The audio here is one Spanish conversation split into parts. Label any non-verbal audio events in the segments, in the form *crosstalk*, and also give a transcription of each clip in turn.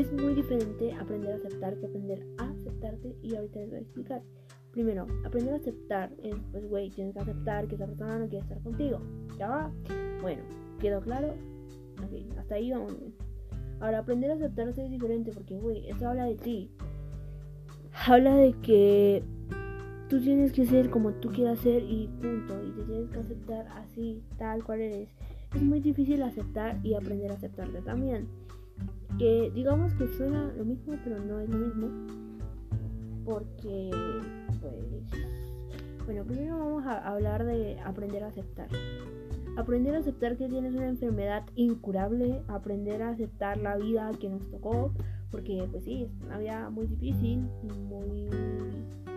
Es muy diferente aprender a aceptar que aprender a aceptarte y ahorita les voy a explicar. Primero, aprender a aceptar es, pues, güey, tienes que aceptar que esa persona no quiere estar contigo. ¿Ya va? Bueno, ¿quedó claro? Ok, hasta ahí vamos Ahora, aprender a aceptarse es diferente porque, güey, esto habla de ti. Habla de que tú tienes que ser como tú quieras ser y punto. Y te tienes que aceptar así, tal cual eres. Es muy difícil aceptar y aprender a aceptarte también. Que digamos que suena lo mismo, pero no es lo mismo. Porque, pues... Bueno, primero vamos a hablar de aprender a aceptar. Aprender a aceptar que tienes una enfermedad incurable, aprender a aceptar la vida que nos tocó, porque pues sí, es una vida muy difícil, muy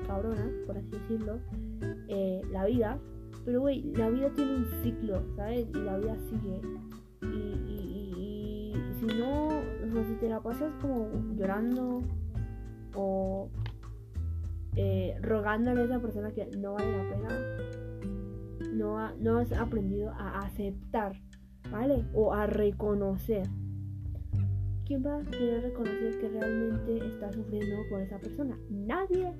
cabrona, por así decirlo, eh, la vida. Pero güey, la vida tiene un ciclo, ¿sabes? Y la vida sigue. Y, si no, si te la pasas como llorando o eh, rogándole a esa persona que no vale la pena, no, has aprendido a aceptar, ¿vale? O a reconocer. ¿Quién va a querer reconocer que realmente está sufriendo por esa persona? Nadie,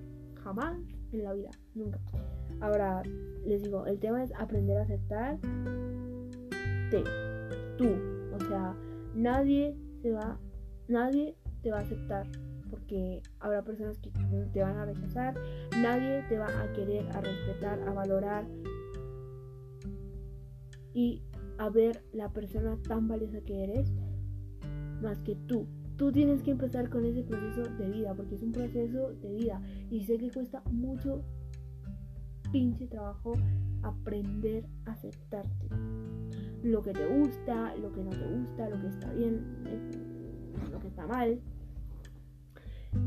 jamás en la vida, nunca. Ahora, les digo, el tema es aprender a aceptar te, tú. O sea, nadie se va, nadie te va a aceptar porque habrá personas que te van a rechazar, nadie te va a querer, a respetar, a valorar, y a ver la persona tan valiosa que eres más que tú. Tú tienes que empezar con ese proceso de vida, porque es un proceso de vida. Y sé que cuesta mucho pinche trabajo aprender a aceptarte. Lo que te gusta, lo que no te gusta, lo que está bien, lo que está mal.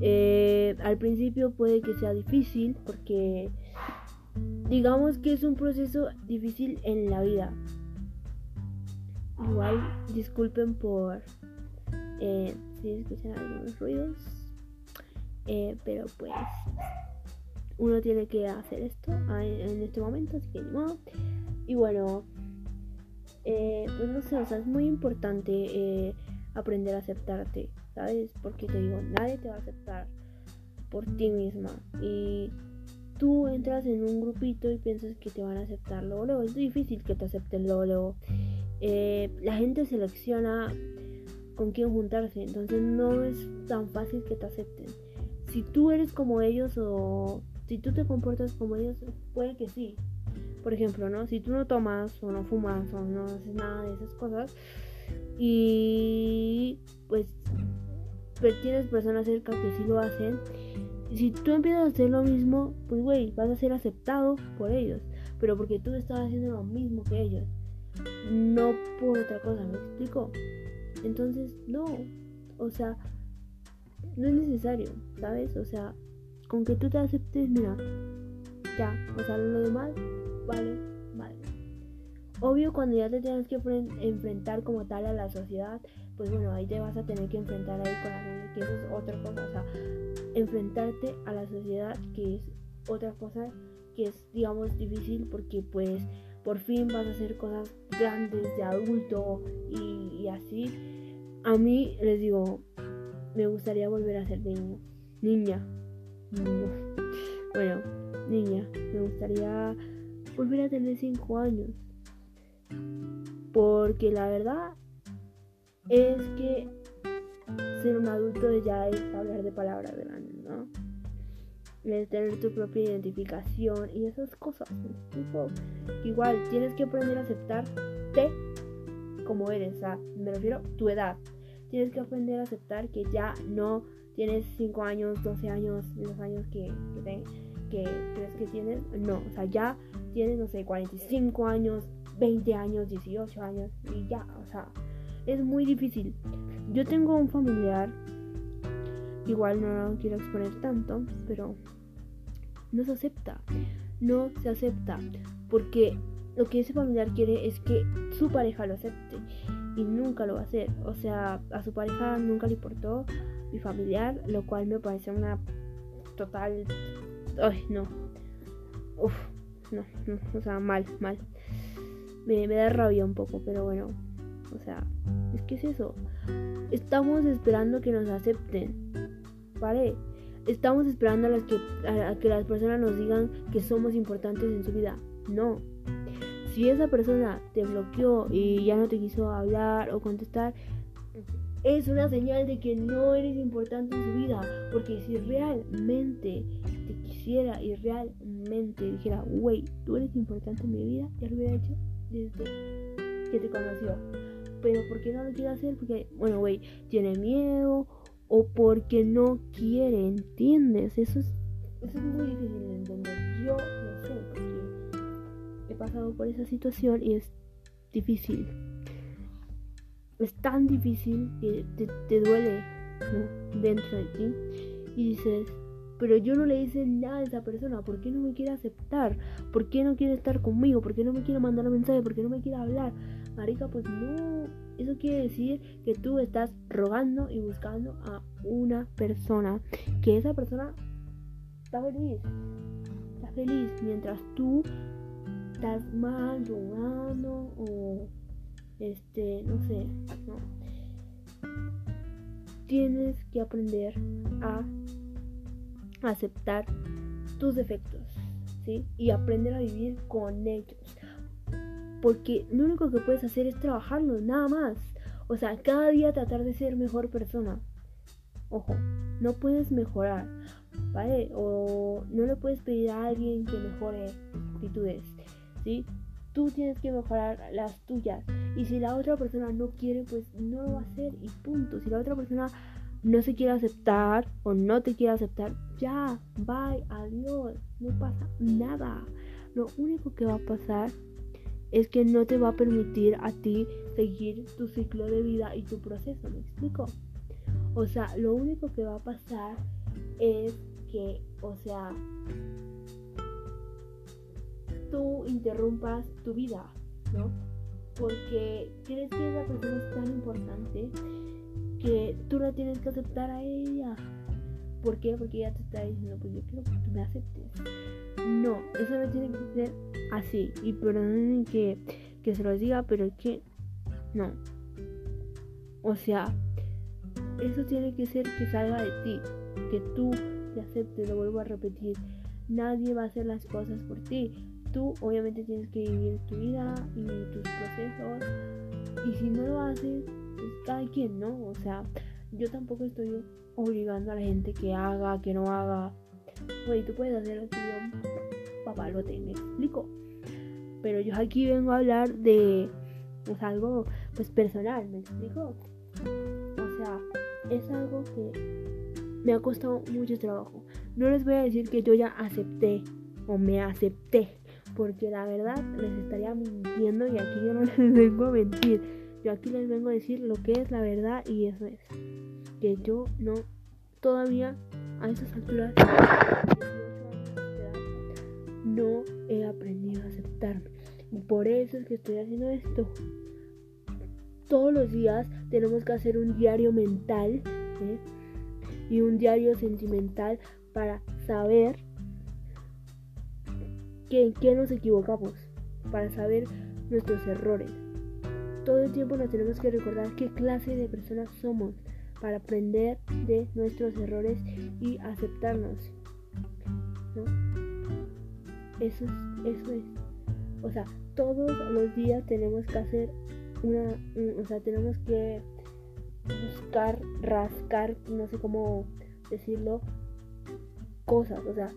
Eh, al principio puede que sea difícil porque digamos que es un proceso difícil en la vida. Igual disculpen por eh, si escuchan algunos ruidos. Eh, pero pues uno tiene que hacer esto en este momento, así que no. Y bueno, pues no sé, o sea, es muy importante aprender a aceptarte, ¿sabes? Porque te digo, nadie te va a aceptar por ti misma. Y tú entras en un grupito y piensas que te van a aceptar luego, luego. Es difícil que te acepten luego, luego. Eh, la gente selecciona con quién juntarse, entonces no es tan fácil que te acepten. Si tú eres como ellos o si tú te comportas como ellos, puede que sí. Por ejemplo, ¿no? Si tú no tomas o no fumas o no haces nada de esas cosas y pues, pues tienes personas cerca que sí lo hacen si tú empiezas a hacer lo mismo, pues güey, vas a ser aceptado por ellos. Pero porque tú estás haciendo lo mismo que ellos. No por otra cosa, ¿me explico? Entonces, no. O sea, no es necesario, ¿sabes? O sea, con que tú te aceptes, mira, ya. O sea, lo demás, vale. Obvio, cuando ya te tienes que enfrentar como tal a la sociedad, pues bueno, ahí te vas a tener que enfrentar ahí con la gente, que eso es otra cosa. O sea, enfrentarte a la sociedad, que es otra cosa que es, digamos, difícil porque pues por fin vas a hacer cosas grandes de adulto y, así. A mí les digo, me gustaría volver a ser niño. Niña. *laughs* Bueno, niña. Me gustaría volver a tener 5 años. Porque la verdad es que ser un adulto ya es hablar de palabras grandes, ¿no? Es tener tu propia identificación y esas cosas. Tipo, igual tienes que aprender a aceptarte como eres, sea, me refiero a tu edad. Tienes que aprender a aceptar que ya no tienes 5 años, 12 años, los años que, que, que crees que tienes. No, o sea, ya tienes, no sé, 45 años, 20 años, 18 años y ya, o sea, es muy difícil. Yo tengo un familiar, igual no lo quiero exponer tanto, pero no se acepta. No se acepta. Porque lo que ese familiar quiere es que su pareja lo acepte. y nunca lo va a hacer. O sea, a su pareja nunca le importó, mi familiar, lo cual me parece una total... Ay, no. Uf, no, no, o sea, mal, mal. Me, da rabia un poco, pero bueno, o sea, es que es eso. Estamos esperando que nos acepten. ¿Vale? Estamos esperando a, las que, a que las personas nos digan que somos importantes en su vida. No. Si esa persona te bloqueó y ya no te quiso hablar o contestar, es una señal de que no eres importante en su vida. Porque si realmente te quisiera y realmente dijera, wey, tú eres importante en mi vida, ya lo hubiera hecho desde que te conoció. Pero ¿por qué no lo quiere hacer? Porque, bueno, güey, tiene miedo o porque no quiere, ¿entiendes? Eso es, eso es muy difícil de entender. Yo lo sé porque he pasado por esa situación y es difícil. Es tan difícil que te, duele dentro de ti y dices, pero yo no le hice nada a esa persona, ¿por qué no me quiere aceptar? ¿Por qué no quiere estar conmigo? ¿Por qué no me quiere mandar un mensaje? ¿Por qué no me quiere hablar? Marica, pues no. Eso quiere decir que tú estás rogando y buscando a una persona. Que esa persona está feliz. Está feliz mientras tú estás mal, rogando o este, no sé. Tienes que aprender a aceptar tus defectos, ¿sí? Y aprender a vivir con ellos. Porque lo único que puedes hacer es trabajarlo, nada más. O sea, cada día tratar de ser mejor persona. Ojo, no puedes mejorar, ¿vale? O no le puedes pedir a alguien que mejore actitudes, ¿sí? Tú tienes que mejorar las tuyas. Y si la otra persona no quiere, pues no lo va a hacer y punto. Si la otra persona no se quiere aceptar o no te quiere aceptar, ya, bye, adiós, no pasa nada. Lo único que va a pasar es que no te va a permitir a ti seguir tu ciclo de vida y tu proceso, ¿me explico? O sea, lo único que va a pasar es que, o sea, tú interrumpas tu vida, ¿no? Porque tienes que esa persona es tan importante que tú la tienes que aceptar a ella. ¿Por qué? Porque ella te está diciendo, pues yo quiero que tú me aceptes. No, eso no tiene que ser así. Y perdonen que, que se los diga, pero es que no. O sea, eso tiene que ser que salga de ti. Que tú te aceptes, lo vuelvo a repetir. Nadie va a hacer las cosas por ti. Tú obviamente tienes que vivir tu vida y tus procesos. Y si no lo haces, cada quien, ¿no? O sea, yo tampoco estoy obligando a la gente que haga, que no haga. Güey, tú puedes hacer lo que yo papalote, me explico. Pero yo aquí vengo a hablar de pues, algo pues personal, me explico. O sea, es algo que me ha costado mucho trabajo. No les voy a decir que yo ya acepté o me acepté, porque la verdad les estaría mintiendo y aquí yo no *laughs* les vengo a mentir. Yo aquí les vengo a decir lo que es la verdad y eso es que yo no todavía a esas alturas no he aprendido a aceptarme. Y por eso es que estoy haciendo esto. Todos los días tenemos que hacer un diario mental ¿eh? y un diario sentimental para saber en qué nos equivocamos, para saber nuestros errores. Todo el tiempo nos tenemos que recordar qué clase de personas somos para aprender de nuestros errores y aceptarnos. Eso es, eso es. O sea, todos los días tenemos que hacer una, o sea, tenemos que buscar, rascar, no sé cómo decirlo, cosas, o sea,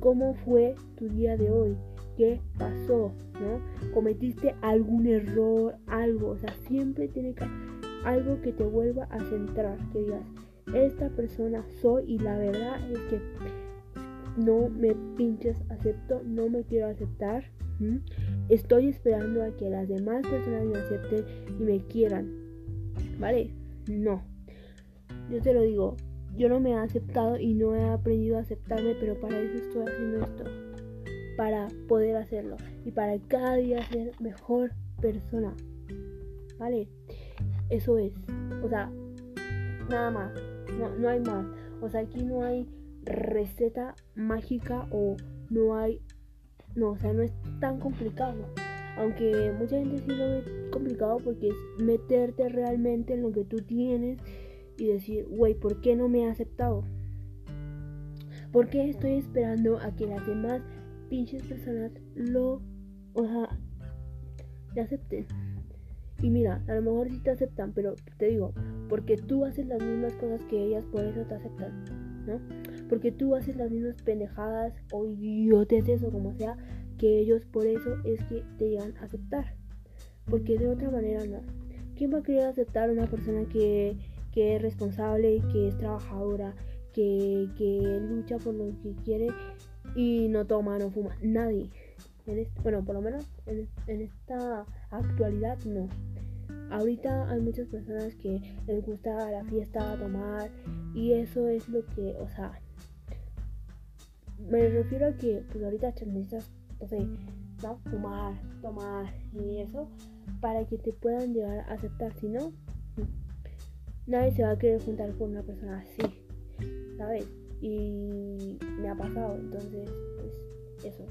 cómo fue tu día de hoy, qué pasó, ¿no? Cometiste algún error, algo, o sea, siempre tiene que algo que te vuelva a centrar, que digas, esta persona soy y la verdad es que no me pinches, acepto, no me quiero aceptar. Estoy esperando a que las demás personas me acepten y me quieran. ¿Vale? No. Yo te lo digo, yo no me he aceptado y no he aprendido a aceptarme, pero para eso estoy haciendo esto. Para poder hacerlo y para cada día ser mejor persona. ¿vale? Eso es. O sea, nada más. No, no hay más. O sea, aquí no hay receta mágica o no hay... No, o sea, no es tan complicado. Aunque mucha gente sí lo ve complicado porque es meterte realmente en lo que tú tienes y decir, güey, ¿por qué no me ha aceptado? ¿Por qué estoy esperando a que las demás pinches personas lo, o te acepten? Y mira, a lo mejor sí te aceptan, pero te digo, porque tú haces las mismas cosas que ellas, por eso te aceptan, ¿no? Porque tú haces las mismas pendejadas o idioteces o como sea, que ellos por eso es que te llegan a aceptar. Porque de otra manera no. ¿Quién va a querer aceptar a una persona que, que es responsable, que es trabajadora, que, que, lucha por lo que quiere y no toma, no fuma? Nadie. bueno, por lo menos en, en esta actualidad no. Ahorita hay muchas personas que les gusta la fiesta, tomar y eso es lo que, o sea, me refiero a que pues ahorita necesitas entonces, ¿no? Fumar, tomar y eso, para que te puedan llegar a aceptar. Si no, nadie se va a querer juntar con una persona así, ¿sabes? Y me ha pasado, entonces, pues, eso.